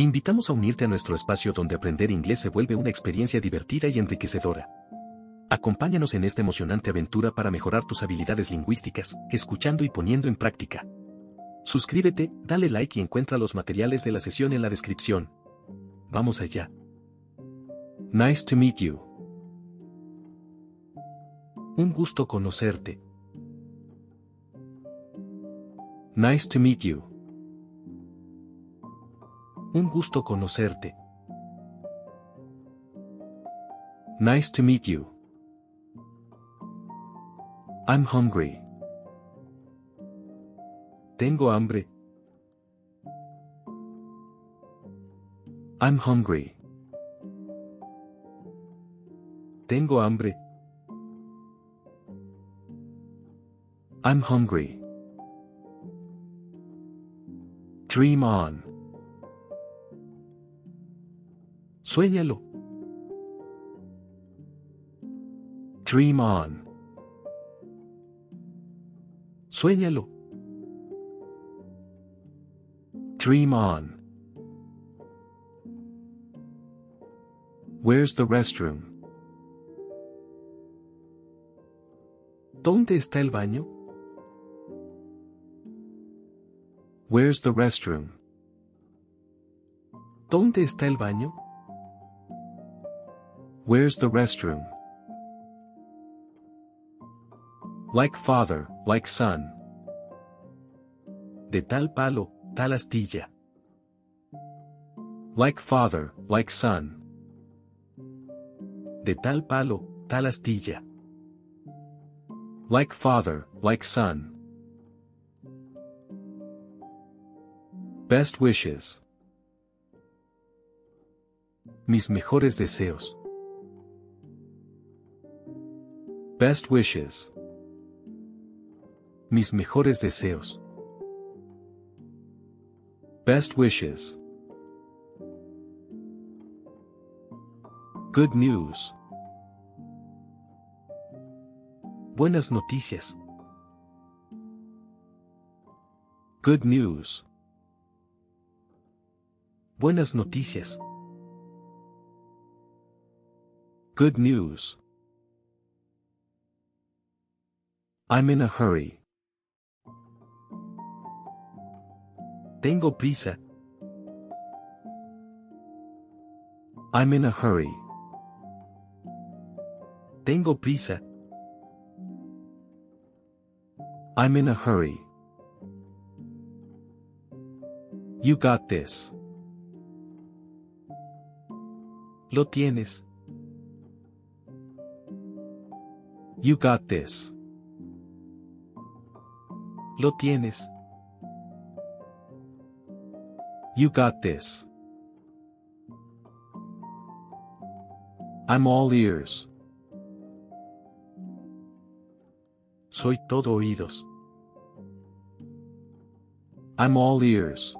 Invitamos a unirte a nuestro espacio donde aprender inglés se vuelve una experiencia divertida y enriquecedora. Acompáñanos en esta emocionante aventura para mejorar tus habilidades lingüísticas, escuchando y poniendo en práctica. Suscríbete, dale like y encuentra los materiales de la sesión en la descripción. Vamos allá. Nice to meet you. Un gusto conocerte. Nice to meet you. Un gusto conocerte. Nice to meet you. I'm hungry. Tengo hambre. I'm hungry. Tengo hambre. I'm hungry. Dream on. Suéñalo. Dream on. Suéñalo. Dream on. Where's the restroom? ¿Dónde está el baño? Where's the restroom? ¿Dónde está el baño? Where's the restroom? Like father, like son. De tal palo, tal astilla. Like father, like son. De tal palo, tal astilla. Like father, like son. Best wishes. Mis mejores deseos. Best wishes. Mis mejores deseos. Best wishes. Good news. Buenas noticias. Good news. Buenas noticias. Good news. I'm in a hurry. Tengo prisa. I'm in a hurry. Tengo prisa. I'm in a hurry. You got this. Lo tienes. You got this. Lo tienes. You got this. I'm all ears. Soy todo oídos. I'm all ears.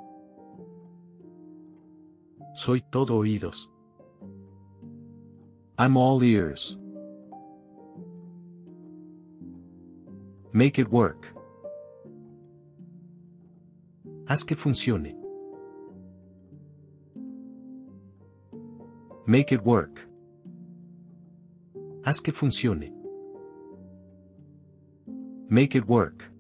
Soy todo oídos. I'm all ears. Make it work. Haz que funcione. Make it work. Haz que funcione. Make it work.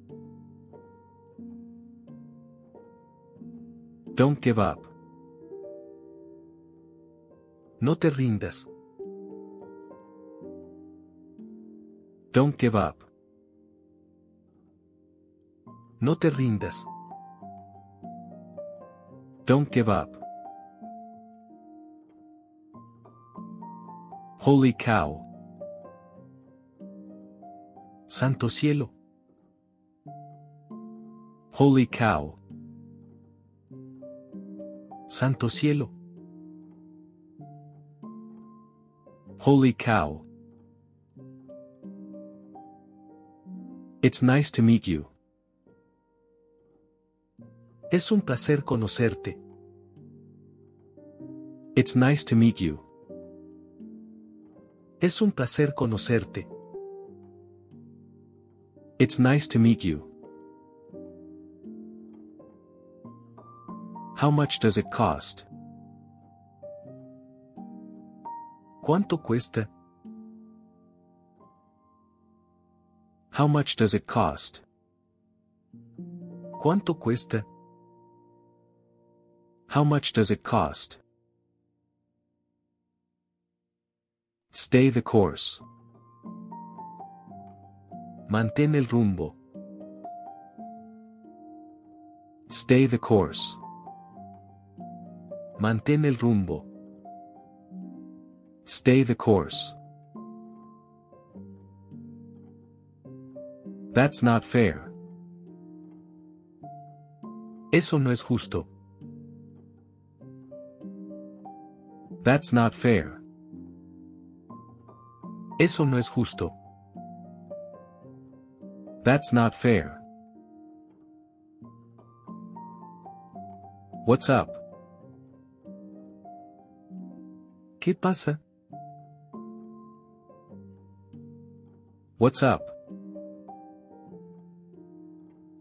Don't give up. No te rindas. Don't give up. No te rindas. Don't give up. Holy cow. Santo cielo. Holy cow. Santo cielo. Holy cow. It's nice to meet you. Es un placer conocerte. It's nice to meet you. Es un placer conocerte. It's nice to meet you. How much does it cost? ¿Cuánto cuesta? How much does it cost? ¿Cuánto cuesta? How much does it cost? Stay the course. Mantén el rumbo. Stay the course. Mantén el rumbo. Stay the course. That's not fair. Eso no es justo. That's not fair. Eso no es justo. That's not fair. What's up? ¿Qué pasa? What's up?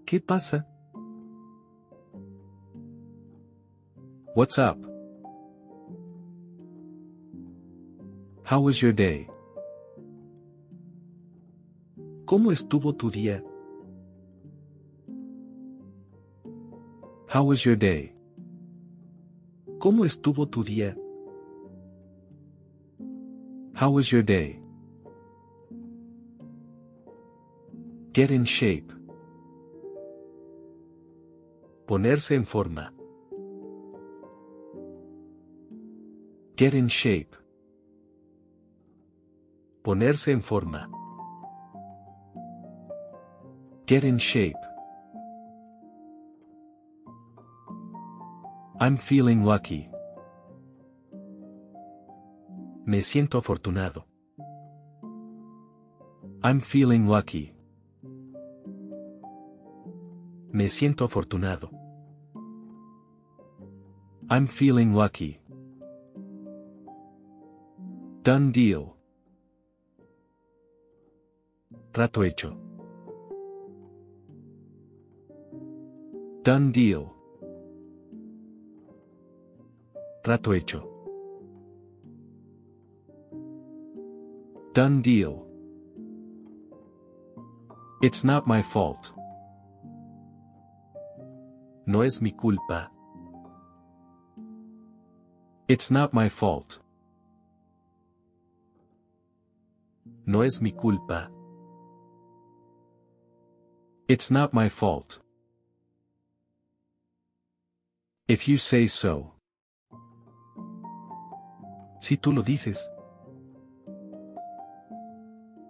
¿Qué pasa? What's up? How was your day? ¿Cómo estuvo tu día? How was your day? ¿Cómo estuvo tu día? How was your day? Get in shape. Ponerse en forma. Get in shape. Ponerse en forma. Get in shape. I'm feeling lucky. Me siento afortunado. I'm feeling lucky. Me siento afortunado. I'm feeling lucky. Done deal. Trato hecho. Done deal. Trato hecho. Done deal. It's not my fault. No es mi culpa. It's not my fault. No es mi culpa. It's not my fault. If you say so. Si tú lo dices.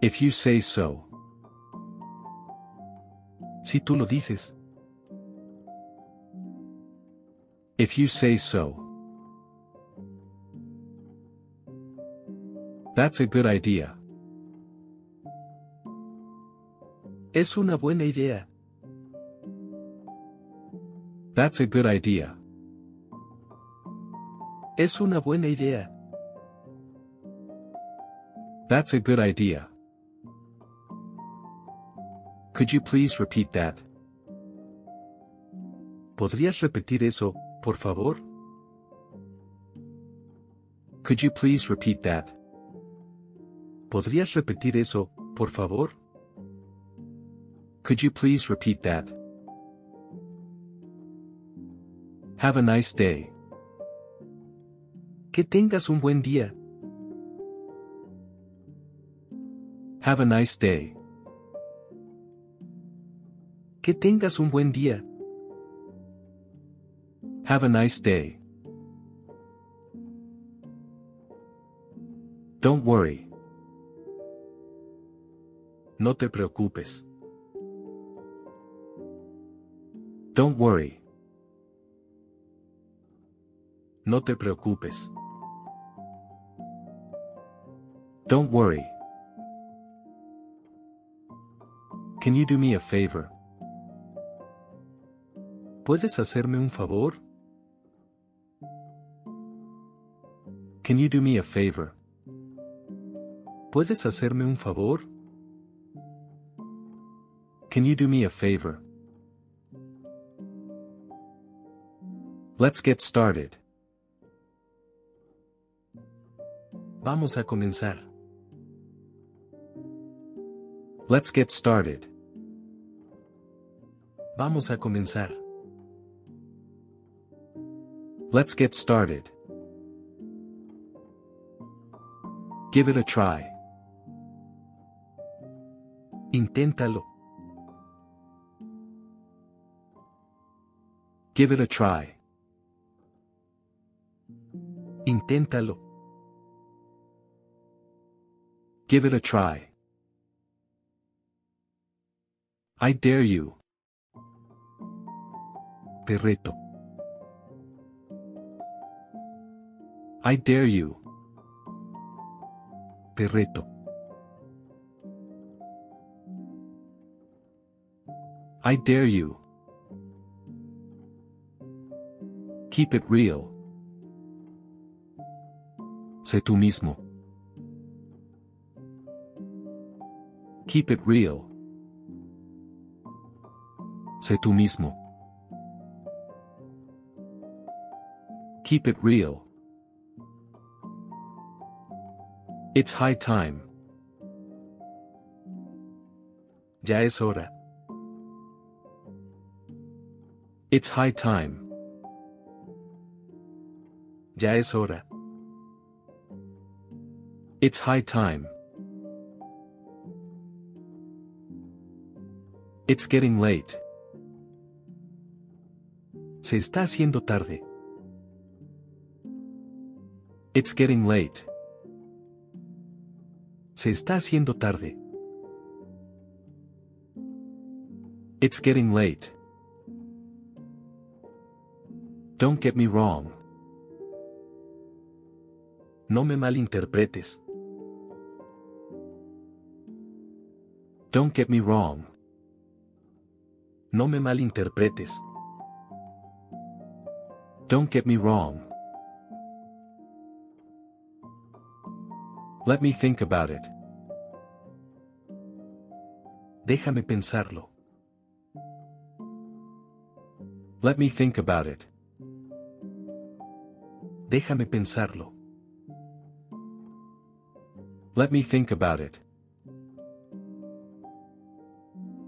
If you say so. Si tú lo dices. If you say so. That's a good idea. Es una buena idea. That's a good idea. Es una buena idea. That's a good idea. Could you please repeat that? ¿Podrías repetir eso, por favor? Could you please repeat that? ¿Podrías repetir eso, por favor? Could you please repeat that? Have a nice day. Que tengas un buen día. Have a nice day. Que tengas un buen día. Have a nice day. Don't worry. No te preocupes. Don't worry. No te preocupes. Don't worry. Can you do me a favor? ¿Puedes hacerme un favor? Can you do me a favor? ¿Puedes hacerme un favor? Can you do me a favor? Let's get started. Vamos a comenzar. Let's get started. Vamos a comenzar. Let's get started. Give it a try. Inténtalo. Give it a try. Inténtalo. Give it a try. I dare you. Te reto. I dare you. Te reto. I dare you. Keep it real. Sé tú mismo. Keep it real. Sé tú mismo. Keep it real. It's high time. Ya es hora. It's high time. Ya es hora. It's high time. It's getting late. Se está haciendo tarde. It's getting late. Se está haciendo tarde. It's getting late. Don't get me wrong. No me malinterpretes. Don't get me wrong. No me malinterpretes. Don't get me wrong. Let me think about it. Déjame pensarlo. Let me think about it. Déjame pensarlo. Let me think about it.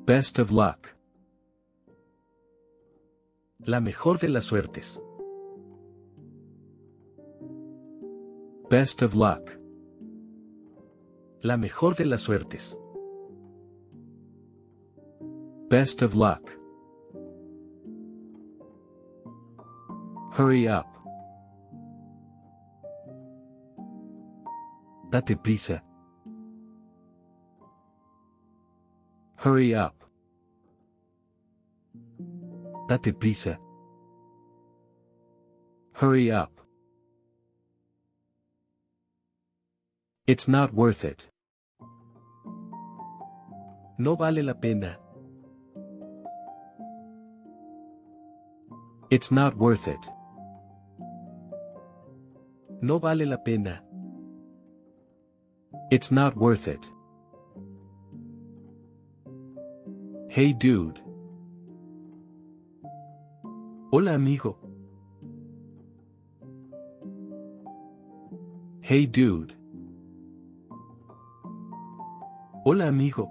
Best of luck. La mejor de las suertes. Best of luck. La mejor de las suertes. Best of luck. Hurry up. Date prisa. Hurry up. Date prisa. Hurry up. It's not worth it. No vale la pena. It's not worth it. No vale la pena. It's not worth it. Hey dude. Hola amigo. Hey dude. Hola amigo.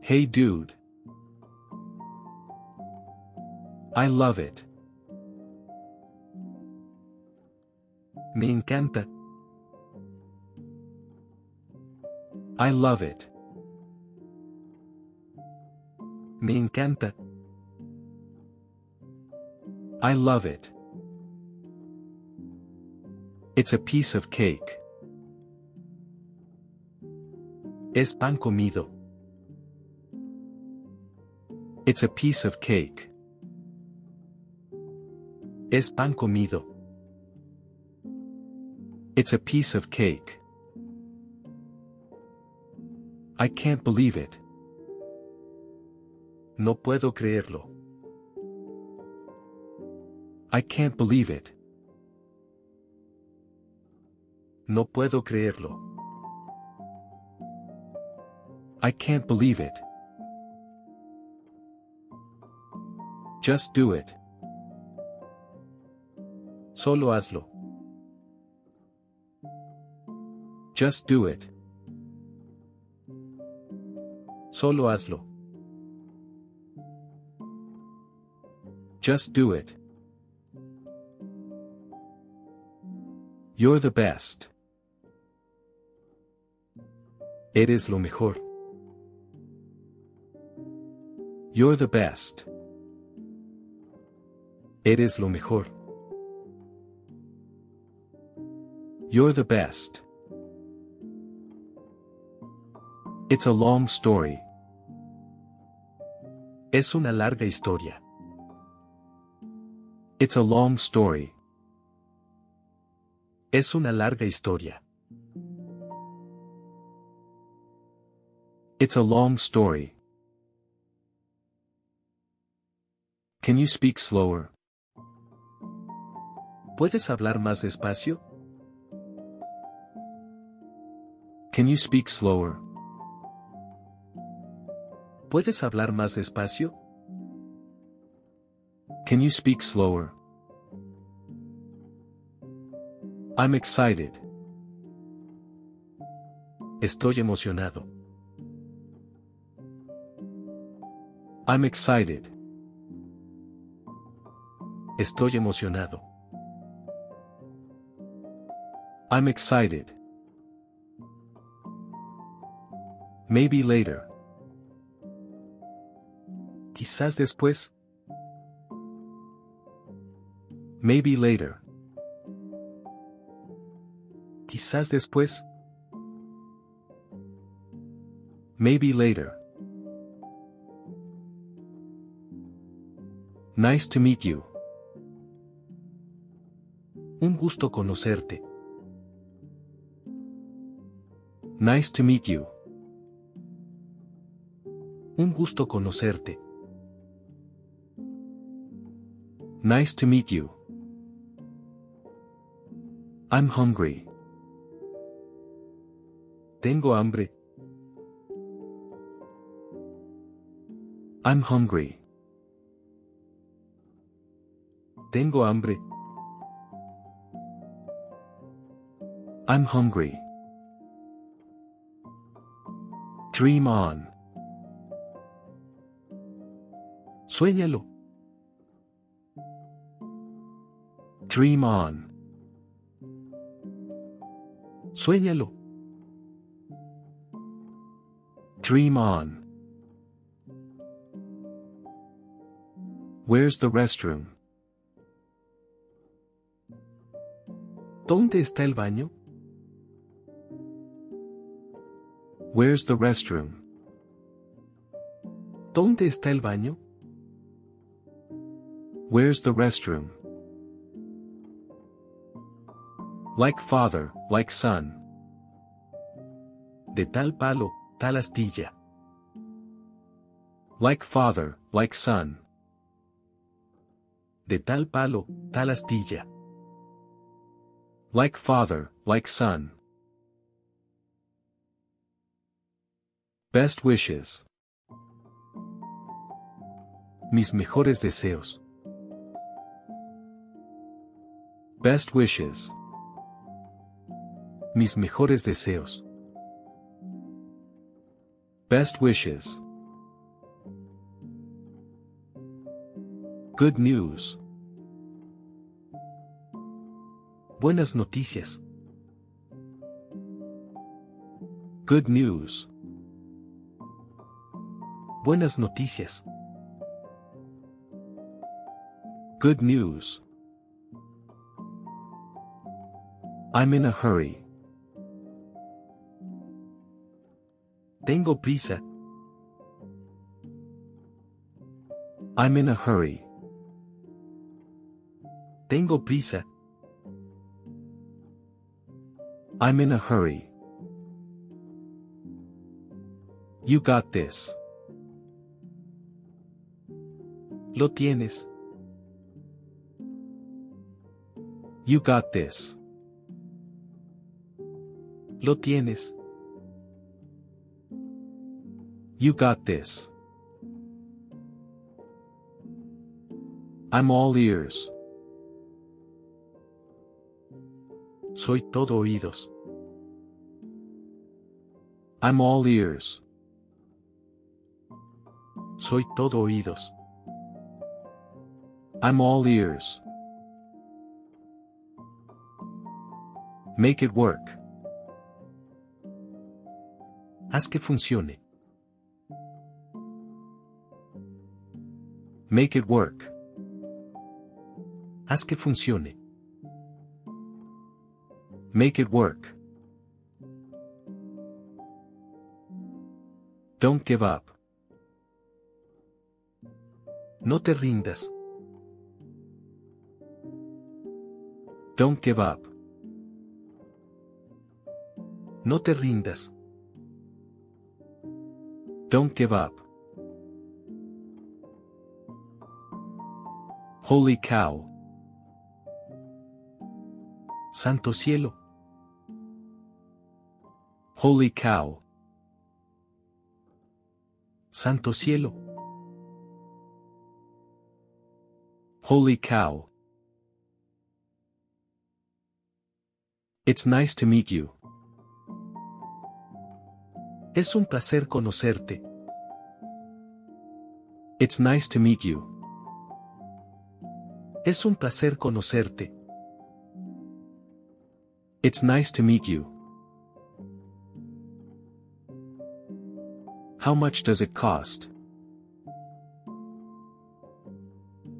Hey dude. I love it. Me encanta. I love it. Me encanta. I love it. It's a piece of cake. Es pan comido. It's a piece of cake. Es pan comido. It's a piece of cake. I can't believe it. No puedo creerlo. I can't believe it. No puedo creerlo. I can't believe it. Just do it. Solo hazlo. Just do it. Solo hazlo. Just do it. You're the best. Eres lo mejor. You're the best. Eres lo mejor. You're the best. It's a long story. Es una larga historia. It's a long story. Es una larga historia. It's a long story. Can you speak slower? ¿Puedes hablar más despacio? Can you speak slower? ¿Puedes hablar más despacio? Can you speak slower? I'm excited. Estoy emocionado. I'm excited. Estoy emocionado. I'm excited. Maybe later. Quizás después. Maybe later. Quizás después. Maybe later. Nice to meet you. Un gusto conocerte. Nice to meet you. Un gusto conocerte. Nice to meet you. I'm hungry. Tengo hambre. I'm hungry. Tengo hambre. I'm hungry. Dream on. Suéñalo. Dream on. Suéñalo. Dream on. Where's the restroom? ¿Dónde está el baño? Where's the restroom? ¿Dónde está el baño? Where's the restroom? Like father, like son. De tal palo, tal astilla. Like father, like son. De tal palo, tal astilla. Like father, like son. Best wishes. Mis mejores deseos. Best wishes. Mis mejores deseos. Best wishes. Good news. Buenas noticias. Good news. Buenas noticias. Good news. I'm in a hurry. Tengo prisa. I'm in a hurry. Tengo prisa. I'm in a hurry. You got this. Lo tienes. You got this. Lo tienes. You got this. I'm all ears. Soy todo oídos. I'm all ears. Soy todo oídos. I'm all ears. Make it work. Haz que funcione. Make it work. Haz que funcione. Make it work. Don't give up. No te rindas. Don't give up. No te rindas. Don't give up. Holy cow. Santo cielo. Holy cow. Santo cielo. Holy cow. It's nice to meet you. Es un placer conocerte. It's nice to meet you. Es un placer conocerte. It's nice to meet you. How much does it cost?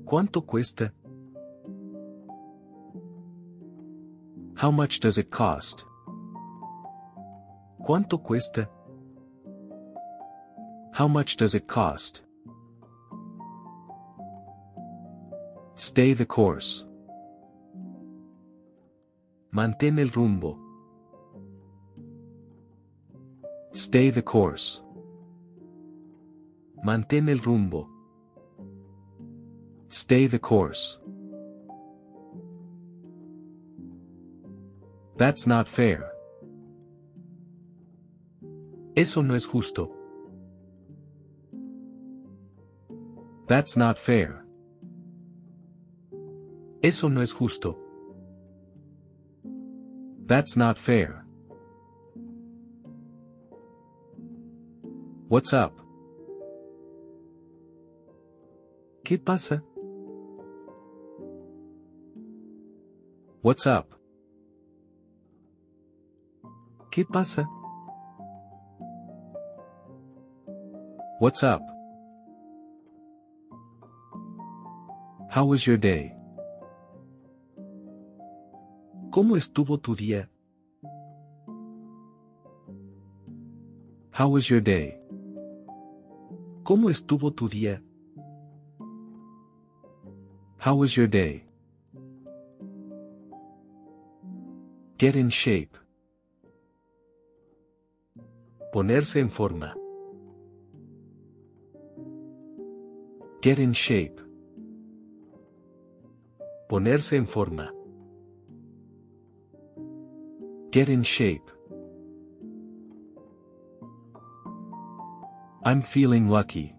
¿Cuánto cuesta? How much does it cost? ¿Cuánto cuesta? How much does it cost? Stay the course. Mantén el rumbo. Stay the course. Mantén el rumbo. Stay the course. That's not fair. Eso no es justo. That's not fair. Eso no es justo. That's not fair. What's up? ¿Qué pasa? What's up? ¿Qué pasa? What's up? How was your day? ¿Cómo estuvo tu día? How was your day? ¿Cómo estuvo tu día? How was your day? Get in shape. Ponerse en forma. Get in shape. Ponerse en forma. Get in shape. I'm feeling lucky.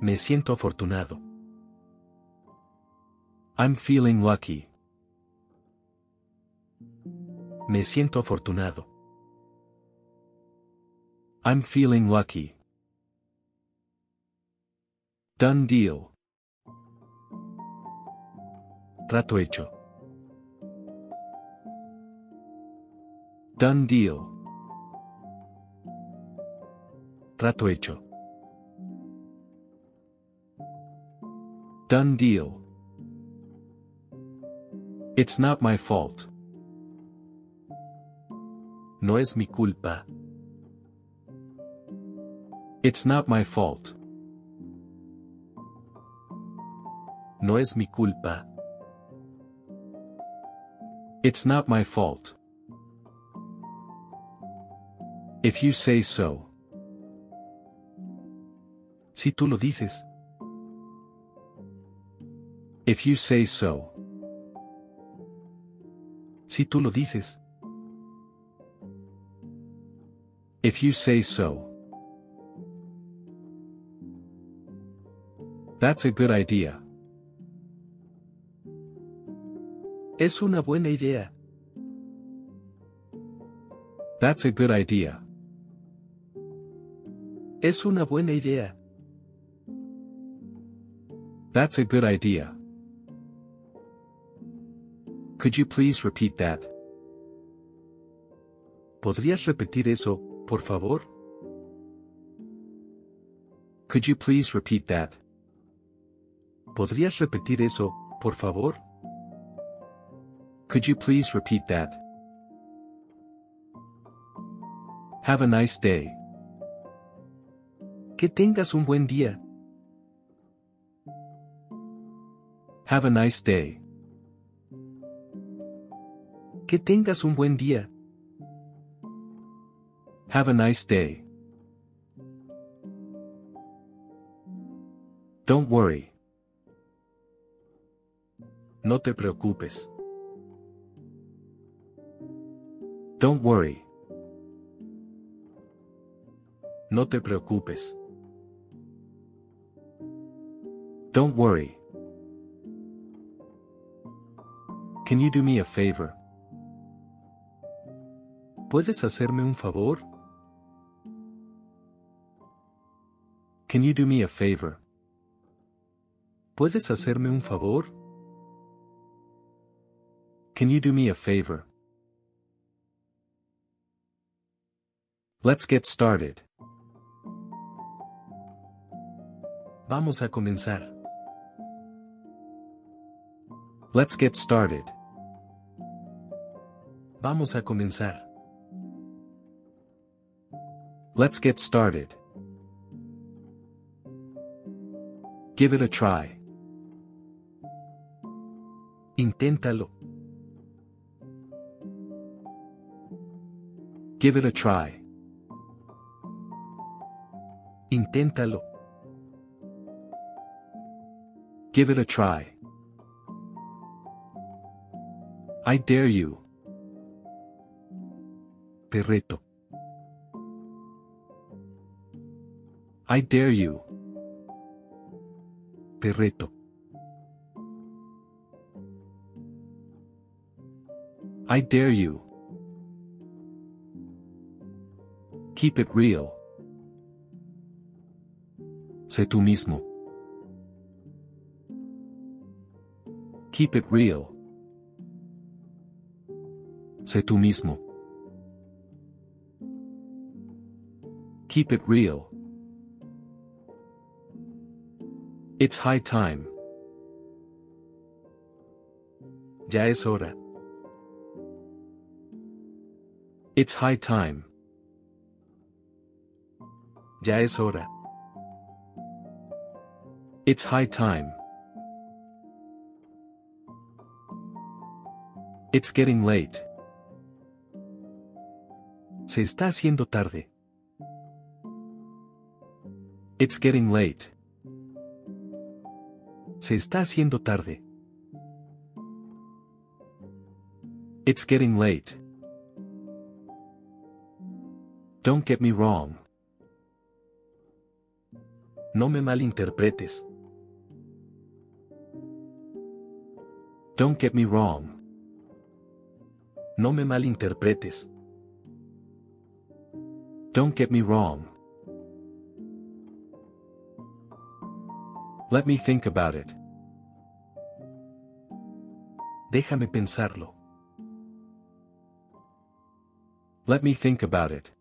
Me siento afortunado. I'm feeling lucky. Me siento afortunado. I'm feeling lucky. Done deal. Trato hecho. Done deal. Trato hecho. Done deal. It's not my fault. No es mi culpa. It's not my fault. No es mi culpa. It's not my fault. If you say so. Si tú lo dices. If you say so. Si tú lo dices. If you say so. That's a good idea. Es una buena idea. That's a good idea. Es una buena idea. That's a good idea. Could you please repeat that? ¿Podrías repetir eso, por favor? Could you please repeat that? ¿Podrías repetir eso, por favor? Could you please repeat that? Have a nice day. Que tengas un buen día. Have a nice day. Que tengas un buen día. Have a nice day. Don't worry. No te preocupes. Don't worry. No te preocupes. Don't worry. Can you do me a favor? ¿Puedes hacerme un favor? Can you do me a favor? ¿Puedes hacerme un favor? Can you do me a favor? Let's get started. Vamos a comenzar. Let's get started. Vamos a comenzar. Let's get started. Give it a try. Inténtalo. Give it a try. Inténtalo. Give it a try. I dare you. Te reto. I dare you. Te reto. I dare you. Keep it real. Sé tú mismo. Keep it real. Sé tú mismo. Keep it real. It's high time. Ya es hora. It's high time. Ya es hora. It's high time. It's getting late. Se está haciendo tarde. It's getting late. Se está haciendo tarde. It's getting late. Don't get me wrong. No me malinterpretes. Don't get me wrong. No me malinterpretes. Don't get me wrong. Let me think about it. Déjame pensarlo. Let me think about it.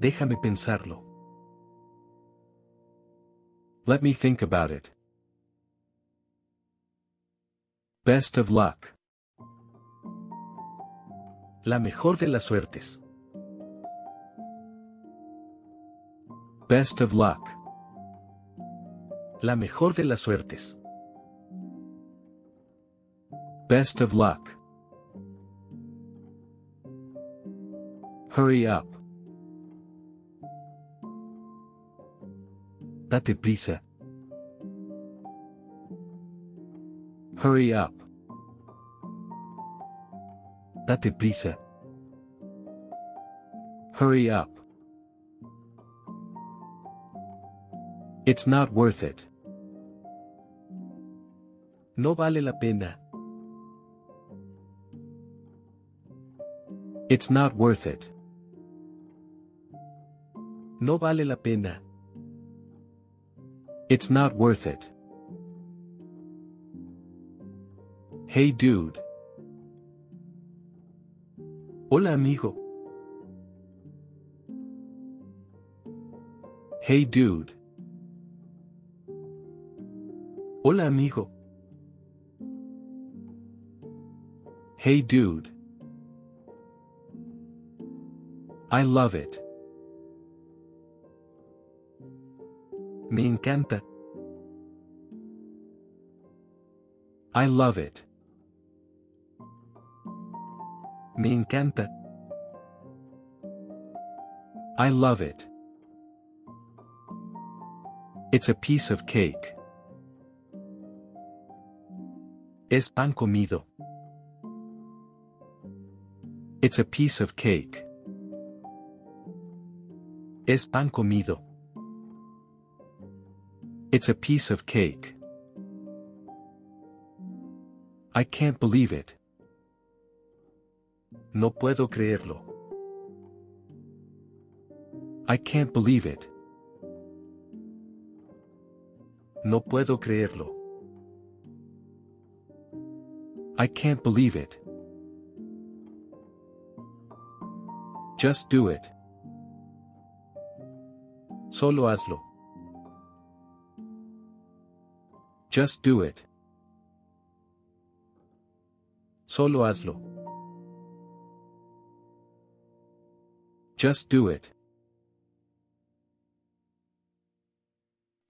Déjame pensarlo. Let me think about it. Best of luck. La mejor de las suertes. Best of luck. La mejor de las suertes. Best of luck. Hurry up. Date prisa. Hurry up. Date prisa. Hurry up. It's not worth it. No vale la pena. It's not worth it. No vale la pena. It's not worth it. Hey dude. Hola amigo. Hey dude. Hola amigo. Hey dude. I love it. Me encanta. I love it. Me encanta. I love it. It's a piece of cake. Es pan comido. It's a piece of cake. Es pan comido. It's a piece of cake. I can't believe it. No puedo creerlo. I can't believe it. No puedo creerlo. I can't believe it. Just do it. Solo hazlo. Just do it. Solo hazlo. Just do it.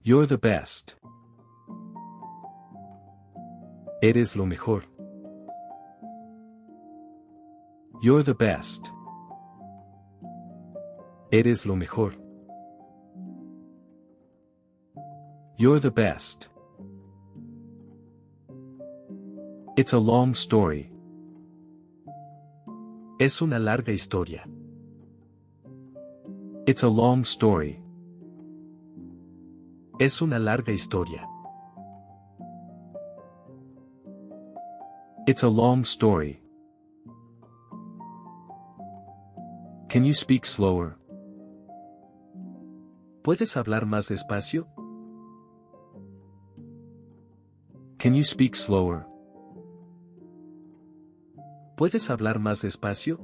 You're the best. Eres lo mejor. You're the best. Eres lo mejor. You're the best. It's a long story. Es una larga historia. It's a long story. Es una larga historia. It's a long story. Can you speak slower? ¿Puedes hablar más despacio? Can you speak slower? ¿Puedes hablar más despacio?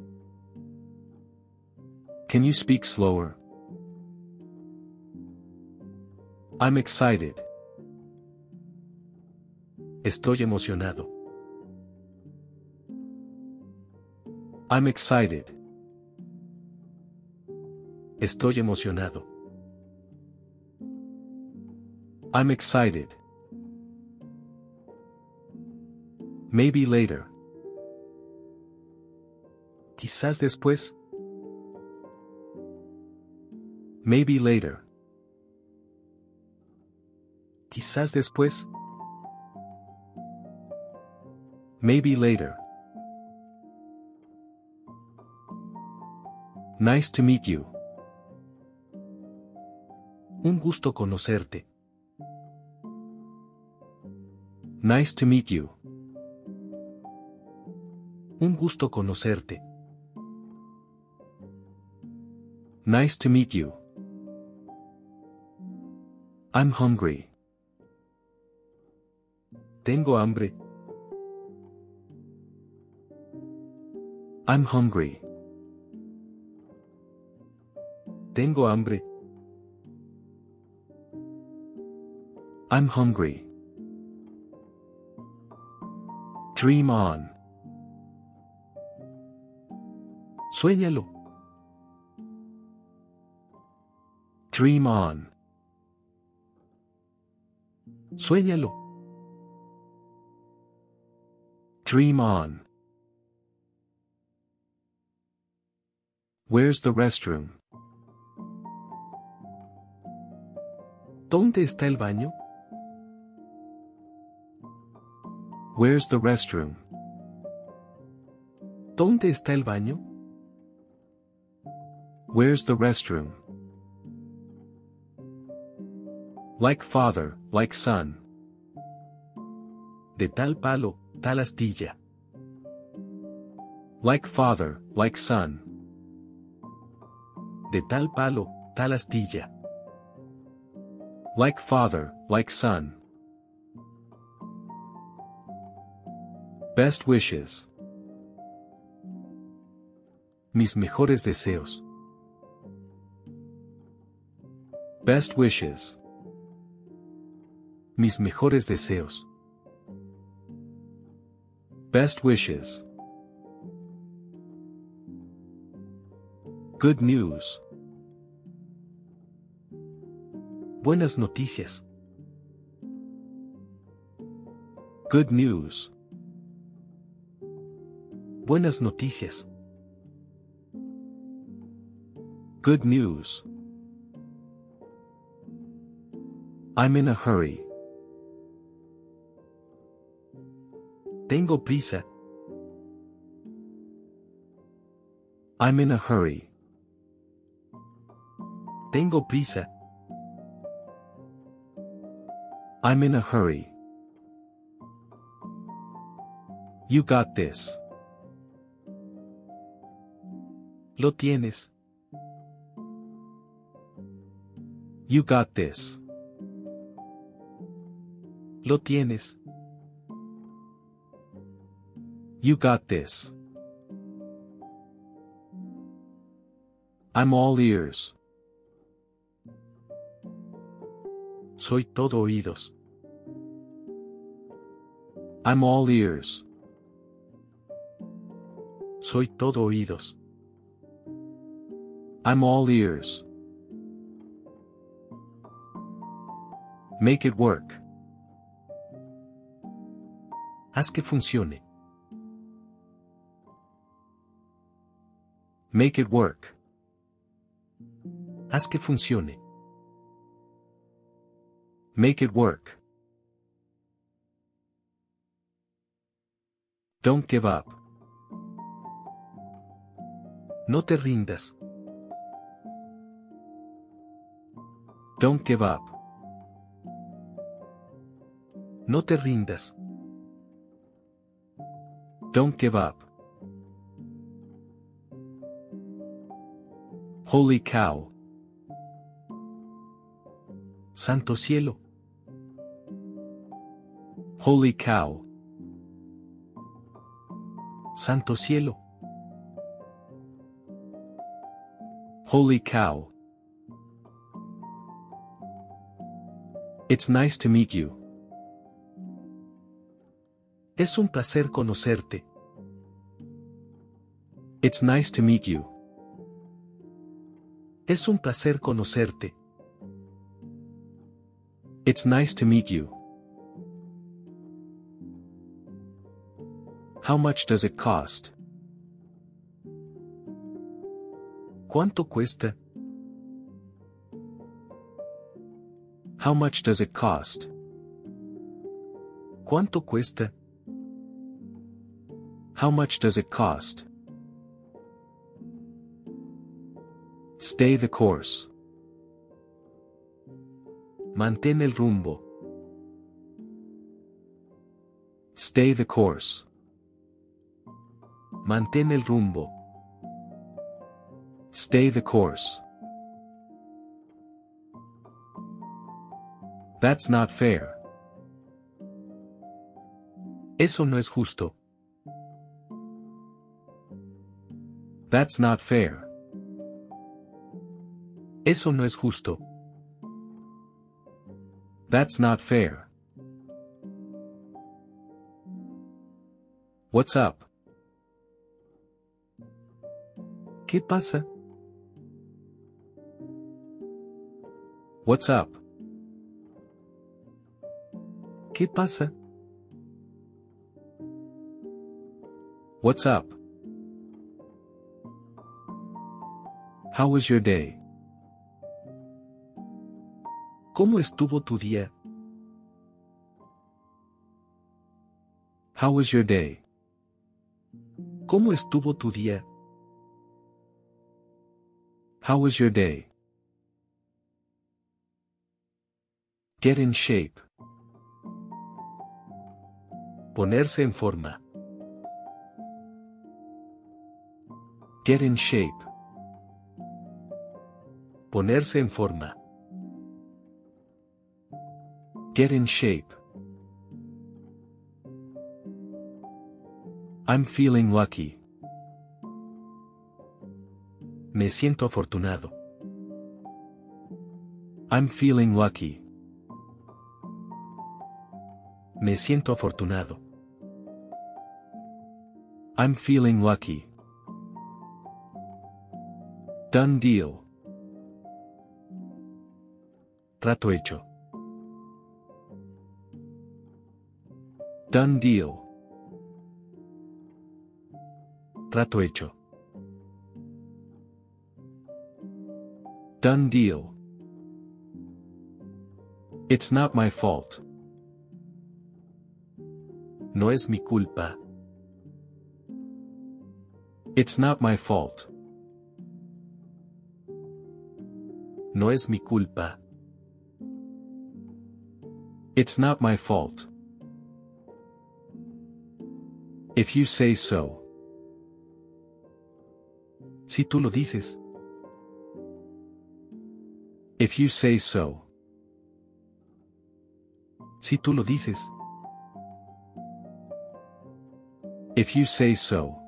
Can you speak slower? I'm excited. Estoy emocionado. I'm excited. Estoy emocionado. I'm excited. Maybe later. Quizás después. Maybe later. Quizás después. Maybe later. Nice to meet you. Un gusto conocerte. Nice to meet you. Un gusto conocerte. Nice to meet you. I'm hungry. Tengo hambre. I'm hungry. Tengo hambre. I'm hungry. Dream on. Suéñalo. Dream on. Suéñalo. Dream on. Where's the restroom? ¿Dónde está el baño? Where's the restroom? ¿Dónde está el baño? Where's the restroom? Like father, like son. De tal palo, tal astilla. Like father, like son. De tal palo, tal astilla. Like father, like son. Best wishes. Mis mejores deseos. Best wishes. Mis mejores deseos. Best wishes. Good news. Buenas noticias. Good news. Buenas noticias. Good news. I'm in a hurry. Tengo prisa. I'm in a hurry. Tengo prisa. I'm in a hurry. You got this. Lo tienes. You got this. Lo tienes. You got this. I'm all ears. Soy todo oídos. I'm all ears. Soy todo oídos. I'm all ears. Make it work. Haz que funcione. Make it work. Haz que funcione. Make it work. Don't give up. No te rindas. Don't give up. No te rindas. Don't give up. Holy cow. Santo cielo. Holy cow. Santo cielo. Holy cow. It's nice to meet you. Es un placer conocerte. It's nice to meet you. Es un placer conocerte. It's nice to meet you. How much does it cost? ¿Cuánto cuesta? How much does it cost? ¿Cuánto cuesta? How much does it cost? Stay the course. Mantén el rumbo. Stay the course. Mantén el rumbo. Stay the course. That's not fair. Eso no es justo. That's not fair. Eso no es justo. That's not fair. What's up? ¿Qué pasa? What's up? ¿Qué pasa? What's up? How was your day? ¿Cómo estuvo tu día? How was your day? ¿Cómo estuvo tu día? How was your day? Get in shape. Ponerse en forma. Get in shape. Ponerse en forma. Get in shape. I'm feeling lucky. Me siento afortunado. I'm feeling lucky. Me siento afortunado. I'm feeling lucky. Done deal. Trato hecho. Done deal. Trato hecho. Done deal. It's not my fault. No es mi culpa. It's not my fault. No es mi culpa. It's not my fault. If you say so. Si tú lo dices. If you say so. Si tú lo dices. If you say so.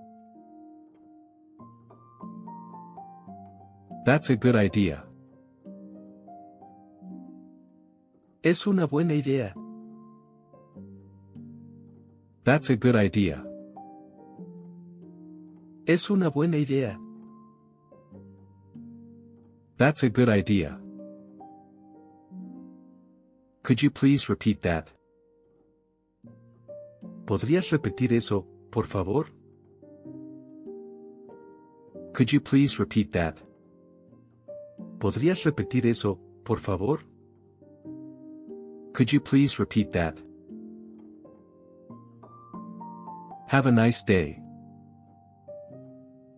That's a good idea. Es una buena idea. That's a good idea. Es una buena idea. That's a good idea. Could you please repeat that? ¿Podrías repetir eso, por favor? Could you please repeat that? ¿Podrías repetir eso, por favor? Could you please repeat that? Have a nice day.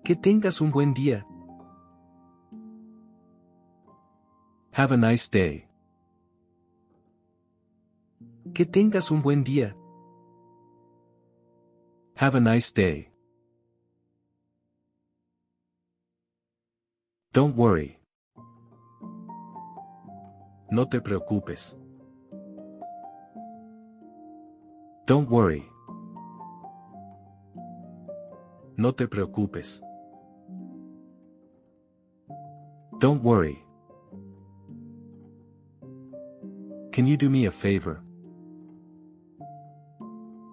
Que tengas un buen día. Have a nice day. Que tengas un buen día. Have a nice day. Don't worry. No te preocupes. Don't worry. No te preocupes. Don't worry. Can you do me a favor?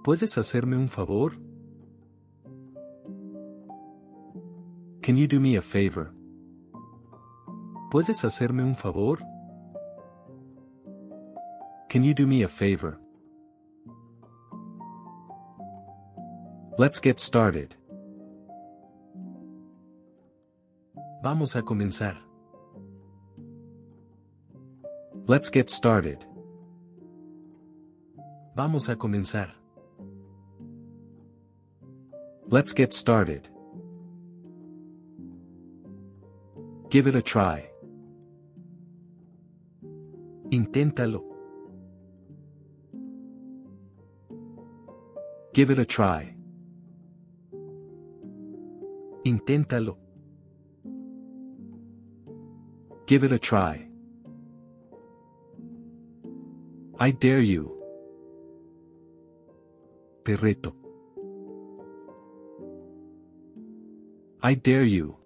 ¿Puedes hacerme un favor? Can you do me a favor? ¿Puedes hacerme un favor? Can you do me a favor? Let's get started. Vamos a comenzar. Let's get started. Vamos a comenzar. Let's get started. Give it a try. Inténtalo. Give it a try. Inténtalo. Give it a try. I dare you. Te reto. I dare you.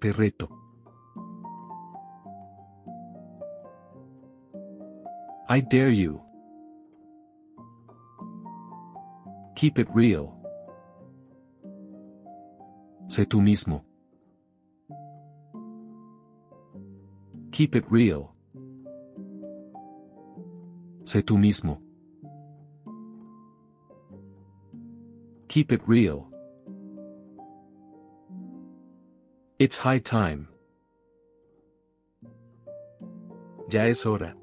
Te reto. I dare you. Keep it real. Sé tú mismo. Keep it real. Sé tú mismo. Keep it real. It's high time. Ya es hora.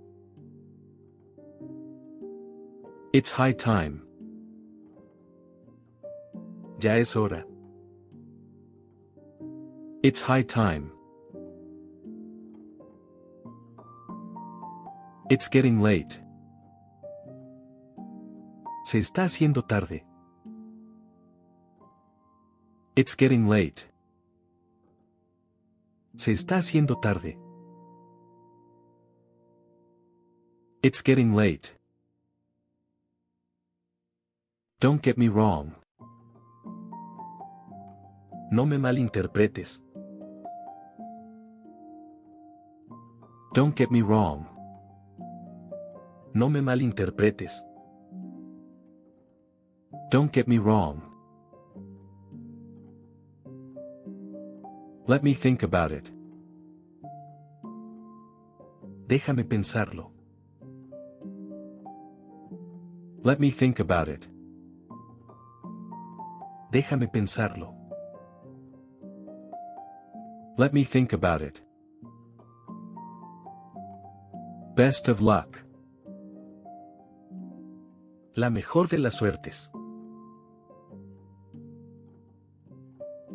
It's high time. Ya es hora. It's high time. It's getting late. Se está haciendo tarde. It's getting late. Se está haciendo tarde. It's getting late. Don't get me wrong. No me malinterpretes. Don't get me wrong. No me malinterpretes. Don't get me wrong. Let me think about it. Déjame pensarlo. Let me think about it. Déjame pensarlo. Let me think about it. Best of luck. La mejor de las suertes.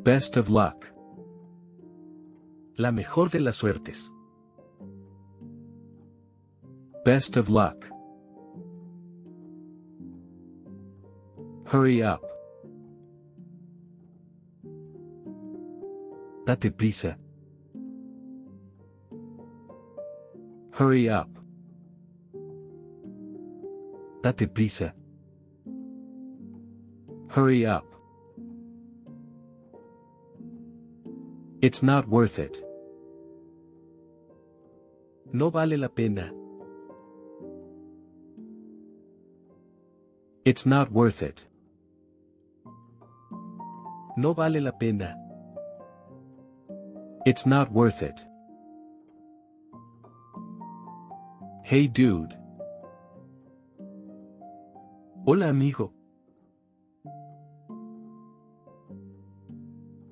Best of luck. La mejor de las suertes. Best of luck. Hurry up. Date prisa. Hurry up. Date prisa. Hurry up. It's not worth it. No vale la pena. It's not worth it. No vale la pena. It's not worth it. Hey dude. Hola amigo.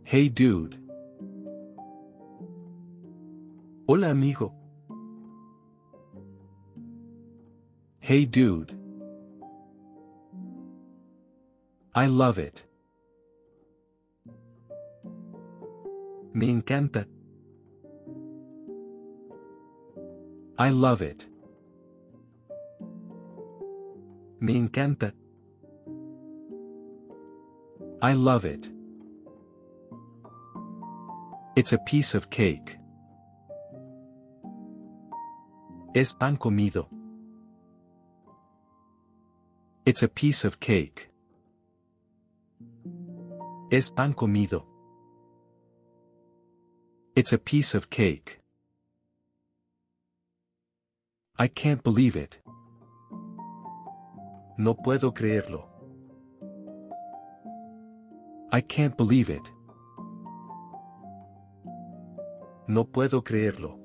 Hey dude. Hola amigo. Hey dude. I love it. Me encanta. I love it. Me encanta. I love it. It's a piece of cake. Es pan comido. It's a piece of cake. Es pan comido. It's a piece of cake. I can't believe it. No puedo creerlo. I can't believe it. No puedo creerlo.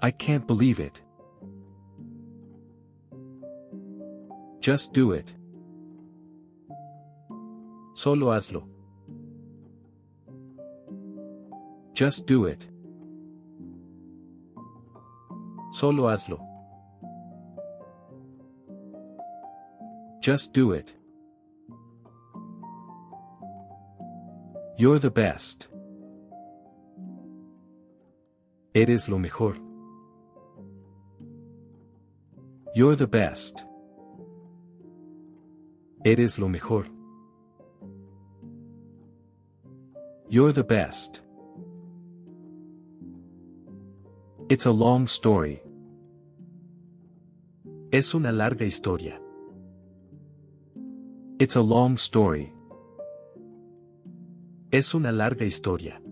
I can't believe it. Just do it. Solo hazlo. Just do it. Solo hazlo. Just do it. You're the best. Eres lo mejor. You're the best. Eres lo mejor. You're the best. It's a long story. Es una larga historia. It's a long story. Es una larga historia.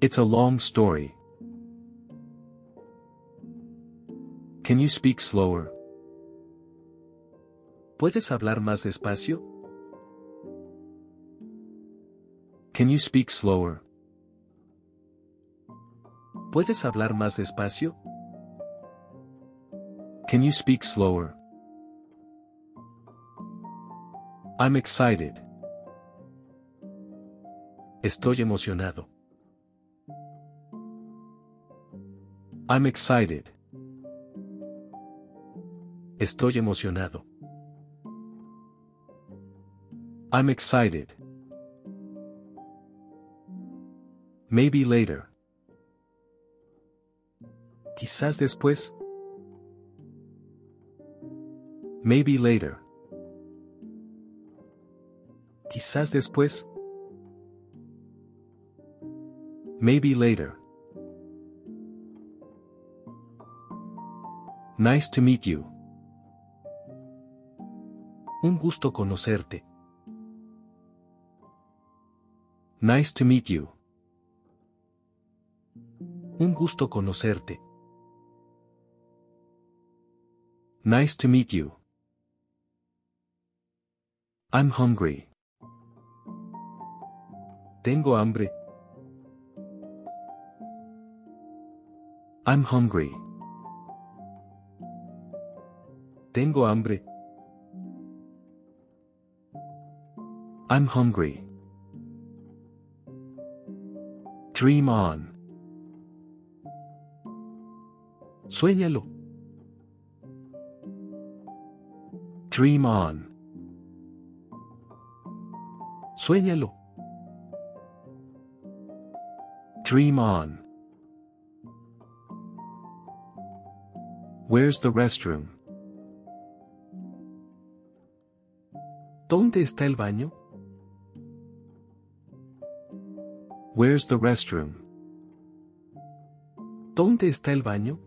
It's a long story. Can you speak slower? ¿Puedes hablar más despacio? Can you speak slower? ¿Puedes hablar más despacio? Can you speak slower? I'm excited. Estoy emocionado. I'm excited. Estoy emocionado. I'm excited. Maybe later. Quizás después. Maybe later. Quizás después. Maybe later. Nice to meet you. Un gusto conocerte. Nice to meet you. Un gusto conocerte. Nice to meet you. I'm hungry. Tengo hambre. I'm hungry. Tengo hambre. I'm hungry. Dream on. Suéñalo. Dream on. Suéñalo. Dream on. Where's the restroom? ¿Dónde está el baño? Where's the restroom? ¿Dónde está el baño?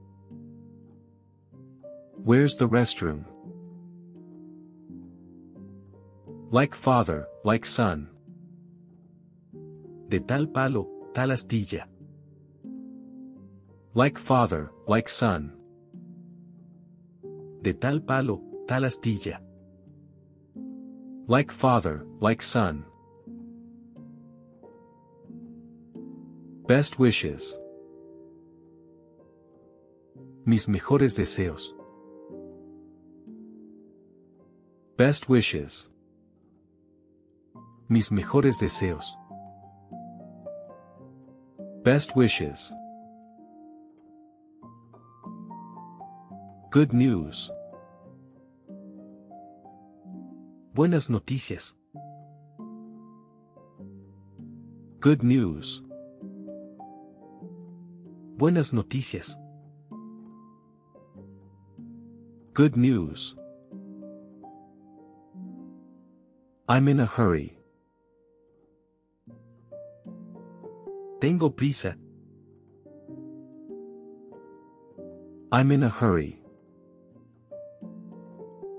Where's the restroom? Like father, like son. De tal palo, tal astilla. Like father, like son. De tal palo, tal astilla. Like father, like son. Best wishes. Mis mejores deseos. Best wishes. Mis mejores deseos. Best wishes. Good news. Buenas noticias. Good news. Buenas noticias. Good news. I'm in a hurry. Tengo prisa. I'm in a hurry.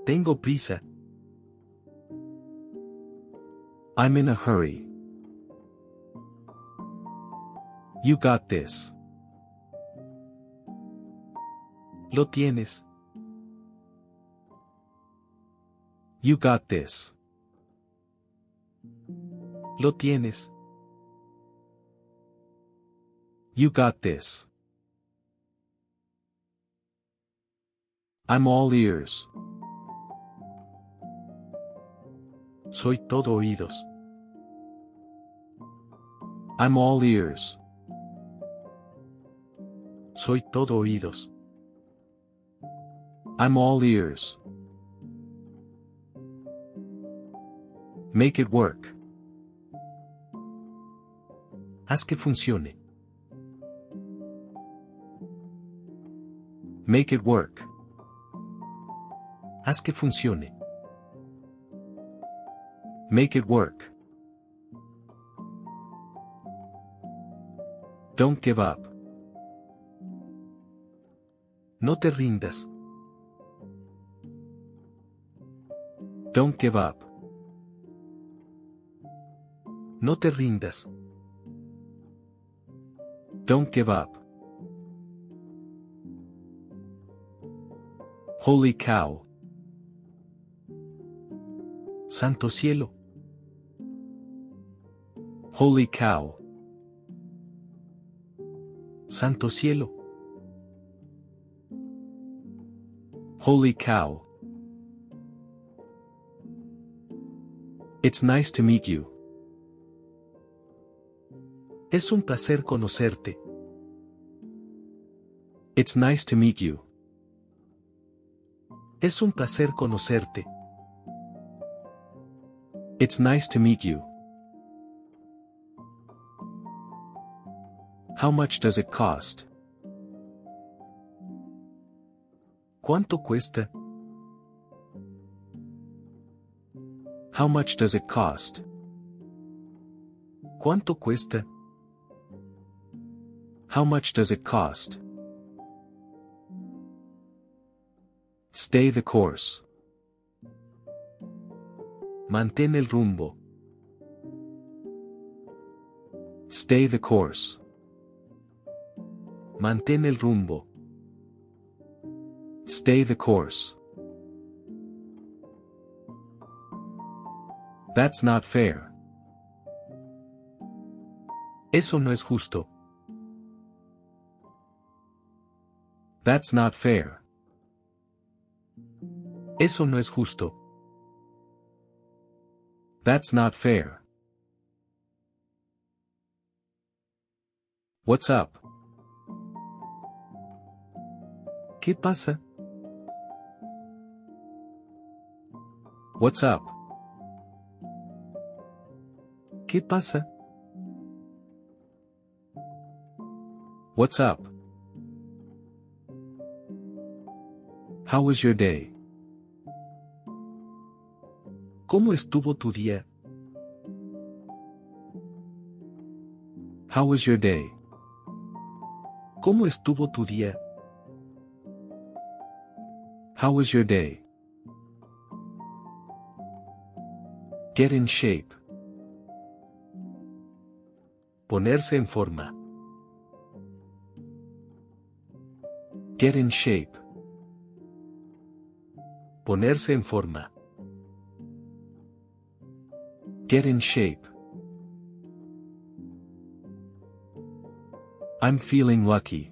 Tengo prisa. I'm in a hurry. You got this. Lo tienes. You got this. Lo tienes. You got this. I'm all ears. Soy todo oídos. I'm all ears. Soy todo oídos. I'm all ears. Make it work. Haz que funcione. Make it work. Haz que funcione. Make it work. Don't give up. No te rindas. Don't give up. No te rindas. Don't give up. Holy cow. Santo cielo. Holy cow. Santo cielo. Holy cow. It's nice to meet you. Es un placer conocerte. It's nice to meet you. Es un placer conocerte. It's nice to meet you. How much does it cost? ¿Cuánto cuesta? How much does it cost? ¿Cuánto cuesta? How much does it cost? Stay the course. Mantén el rumbo. Stay the course. Mantén el rumbo. Stay the course. That's not fair. Eso no es justo. That's not fair. Eso no es justo. That's not fair. What's up? ¿Qué pasa? What's up? ¿Qué pasa? What's up? How was your day? ¿Cómo estuvo tu día? How was your day? ¿Cómo estuvo tu día? How was your day? Get in shape. Ponerse en forma. Get in shape. Ponerse en forma. Get in shape. I'm feeling lucky.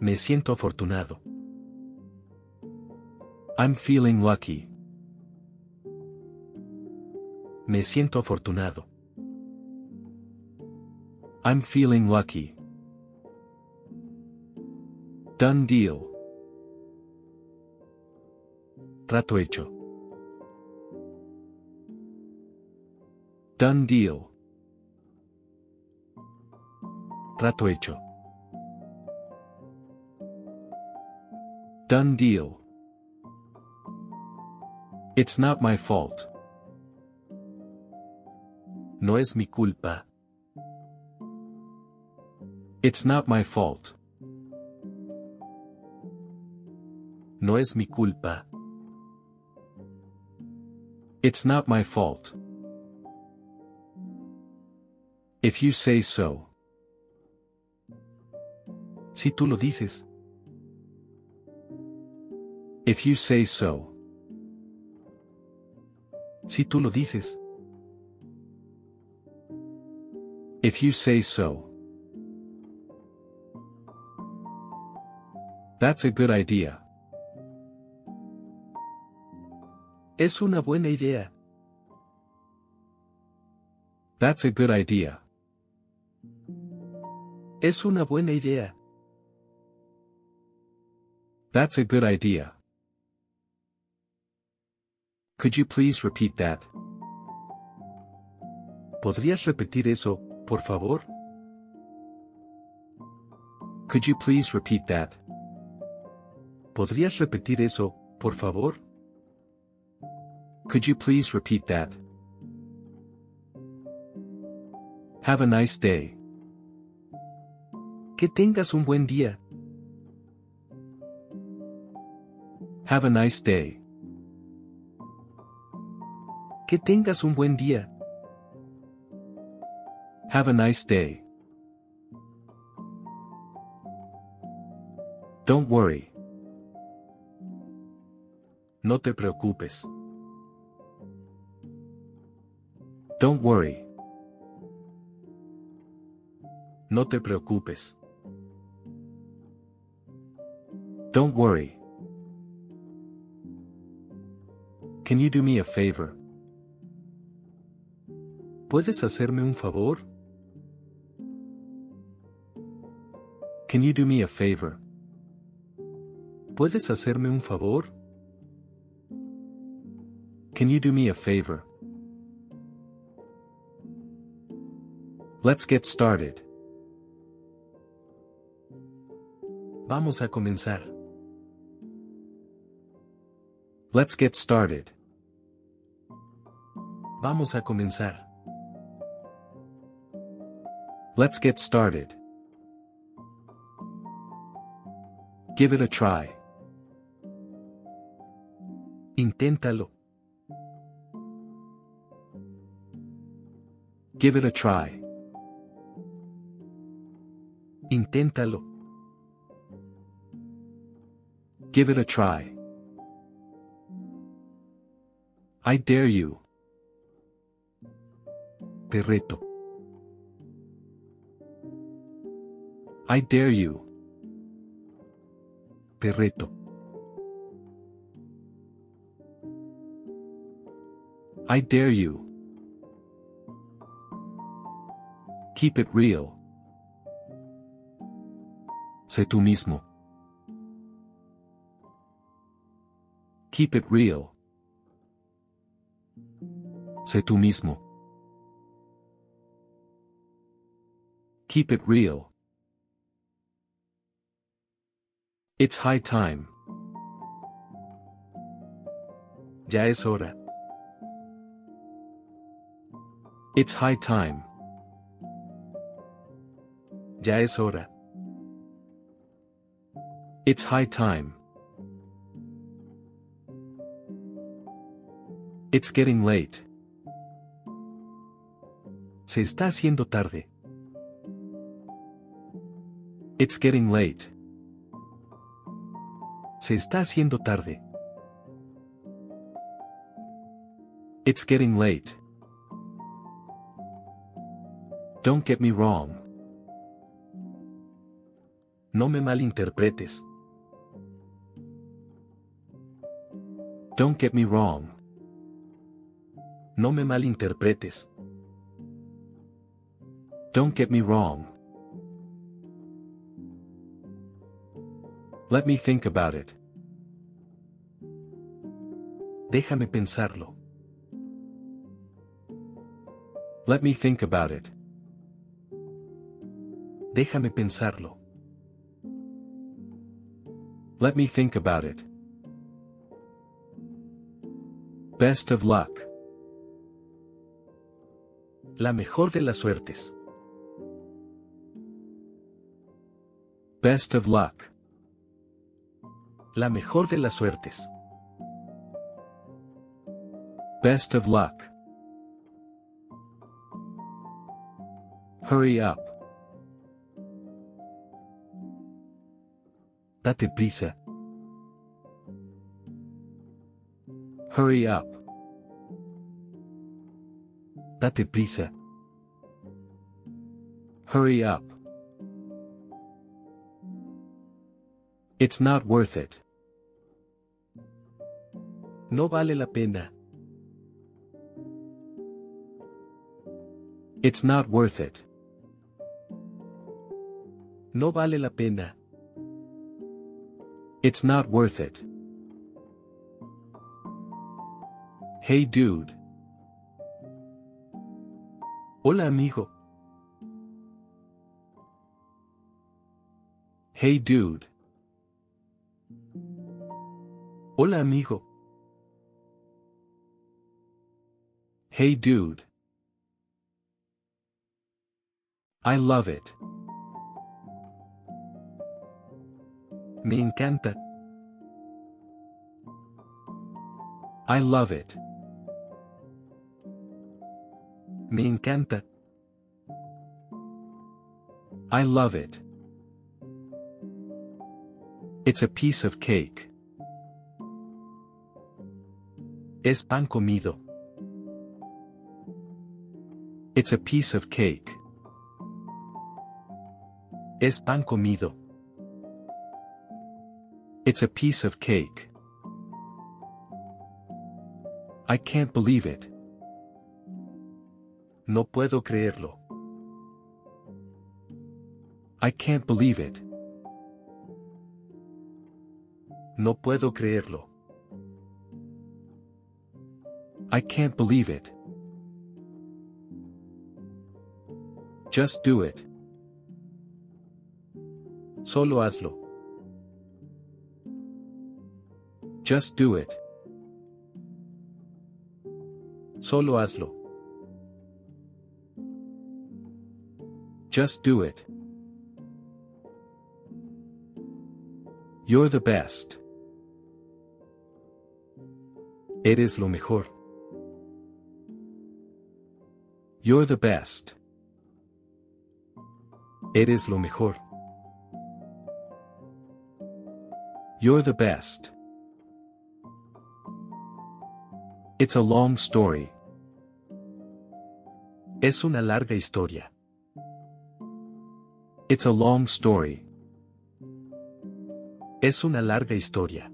Me siento afortunado. I'm feeling lucky. Me siento afortunado. I'm feeling lucky. Done deal. Trato hecho. Done deal. Trato hecho. Done deal. It's not my fault. No es mi culpa. It's not my fault. No es mi culpa. It's not my fault. If you say so. Si tú lo dices. If you say so. Si tú lo dices. If you say so. That's a good idea. Es una buena idea. That's a good idea. Es una buena idea. That's a good idea. Could you please repeat that? ¿Podrías repetir eso, por favor? Could you please repeat that? ¿Podrías repetir eso, por favor? Could you please repeat that? Have a nice day. Que tengas un buen día. Have a nice day. Que tengas un buen día. Have a nice day. Don't worry. No te preocupes. Don't worry. No te preocupes. Don't worry. Can you do me a favor? ¿Puedes hacerme un favor? Can you do me a favor? ¿Puedes hacerme un favor? Can you do me a favor? Let's get started. Vamos a comenzar. Let's get started. Vamos a comenzar. Let's get started. Give it a try. Inténtalo. Give it a try. Inténtalo. Give it a try. I dare you. Te reto. I dare you. Te reto. I dare you. Keep it real. Sé tú mismo. Keep it real. Sé tú mismo. Keep it real. It's high time. Ya es hora. It's high time. Ya es hora. It's high time. It's getting late. Se está haciendo tarde. It's getting late. Se está haciendo tarde. It's getting late. Don't get me wrong. No me malinterpretes. Don't get me wrong. No me malinterpretes. Don't get me wrong. Let me think about it. Déjame pensarlo. Let me think about it. Déjame pensarlo. Let me think about it. Best of luck. La mejor de las suertes. Best of luck. La mejor de las suertes. Best of luck. Hurry up. Date prisa. Hurry up. Date prisa. Hurry up. It's not worth it. No vale la pena. It's not worth it. No vale la pena. It's not worth it. Hey dude. Hola amigo. Hey dude. Hola amigo. Hey dude. I love it. Me encanta. I love it. Me encanta. I love it. It's a piece of cake. Es pan comido. It's a piece of cake. Es pan comido. It's a piece of cake. I can't believe it. No puedo creerlo. I can't believe it. No puedo creerlo. I can't believe it. Just do it. Solo hazlo. Just do it. Solo hazlo. Just do it. You're the best. Eres lo mejor. You're the best. Eres lo mejor. You're the best. It's a long story. Es una larga historia. It's a long story. Es una larga historia.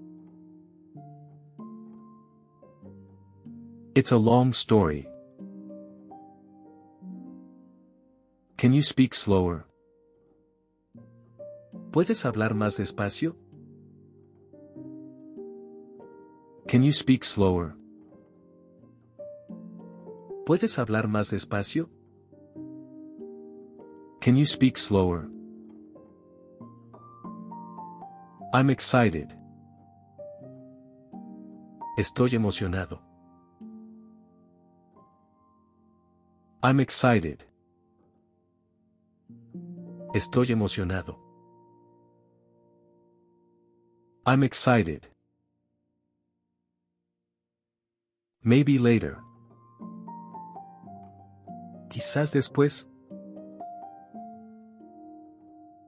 It's a long story. Can you speak slower? ¿Puedes hablar más despacio? Can you speak slower? ¿Puedes hablar más despacio? Can you speak slower? I'm excited. Estoy emocionado. I'm excited. Estoy emocionado. I'm excited. Maybe later. Quizás después.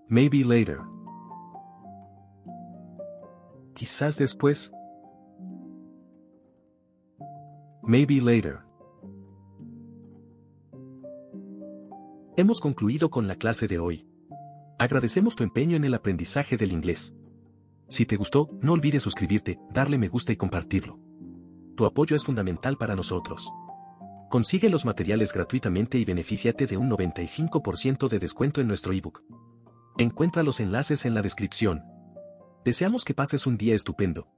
Maybe later. Quizás después. Maybe later. Hemos concluido con la clase de hoy. Agradecemos tu empeño en el aprendizaje del inglés. Si te gustó, no olvides suscribirte, darle me gusta y compartirlo. Tu apoyo es fundamental para nosotros. Consigue los materiales gratuitamente y benefíciate de un 95% de descuento en nuestro ebook. Encuentra los enlaces en la descripción. Deseamos que pases un día estupendo.